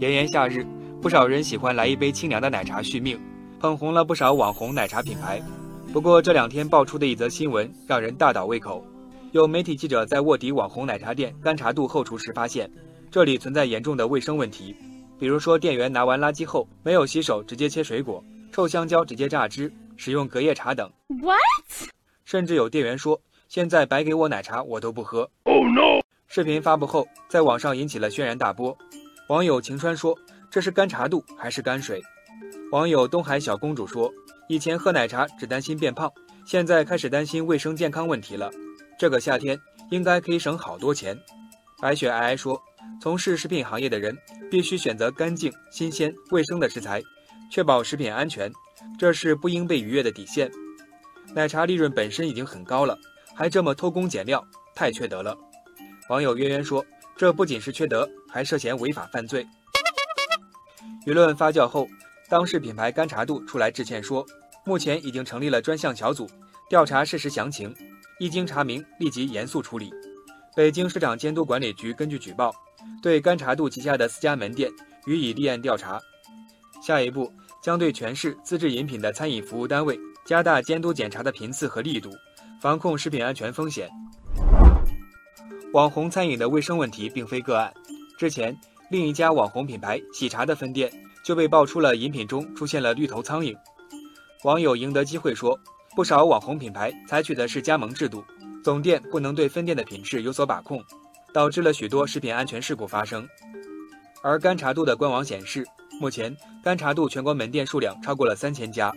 炎炎夏日，不少人喜欢来一杯清凉的奶茶续命，捧红了不少网红奶茶品牌。不过这两天爆出的一则新闻让人大倒胃口。有媒体记者在卧底网红奶茶店干茶度后厨时发现，这里存在严重的卫生问题，比如说店员拿完垃圾后没有洗手直接切水果，臭香蕉直接榨汁，使用隔夜茶等。What？甚至有店员说：“现在白给我奶茶我都不喝。” Oh no！视频发布后，在网上引起了轩然大波。网友晴川说：“这是干茶度还是干水？”网友东海小公主说：“以前喝奶茶只担心变胖，现在开始担心卫生健康问题了。”这个夏天应该可以省好多钱。白雪皑皑说：“从事食品行业的人必须选择干净、新鲜、卫生的食材，确保食品安全，这是不应被逾越的底线。”奶茶利润本身已经很高了，还这么偷工减料，太缺德了。网友渊渊说：“这不仅是缺德，还涉嫌违法犯罪。”舆论发酵后，当事品牌干茶度出来致歉说：“目前已经成立了专项小组，调查事实详情。”一经查明，立即严肃处理。北京市场监督管理局根据举报，对干茶度旗下的四家门店予以立案调查。下一步将对全市自制饮品的餐饮服务单位加大监督检查的频次和力度，防控食品安全风险。网红餐饮的卫生问题并非个案，之前另一家网红品牌喜茶的分店就被爆出了饮品中出现了绿头苍蝇。网友赢得机会说。不少网红品牌采取的是加盟制度，总店不能对分店的品质有所把控，导致了许多食品安全事故发生。而干茶度的官网显示，目前干茶度全国门店数量超过了三千家，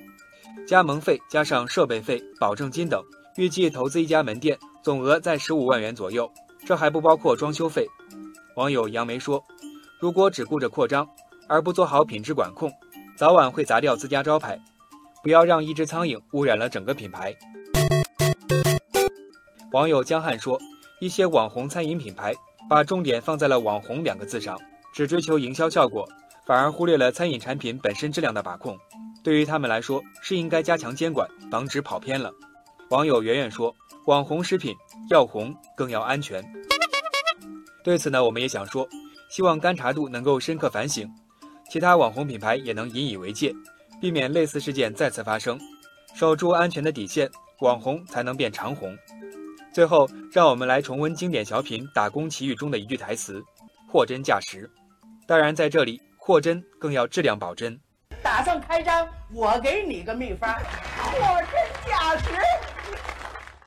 加盟费加上设备费、保证金等，预计投资一家门店总额在十五万元左右，这还不包括装修费。网友杨梅说：“如果只顾着扩张，而不做好品质管控，早晚会砸掉自家招牌。”不要让一只苍蝇污染了整个品牌。网友江汉说：“一些网红餐饮品牌把重点放在了‘网红’两个字上，只追求营销效果，反而忽略了餐饮产品本身质量的把控。对于他们来说，是应该加强监管，防止跑偏了。”网友圆圆说：“网红食品要红，更要安全。”对此呢，我们也想说，希望干茶度能够深刻反省，其他网红品牌也能引以为戒。避免类似事件再次发生，守住安全的底线，网红才能变长红。最后，让我们来重温经典小品《打工奇遇》中的一句台词：“货真价实。”当然，在这里，货真更要质量保真。打算开张，我给你个秘方，货真价实。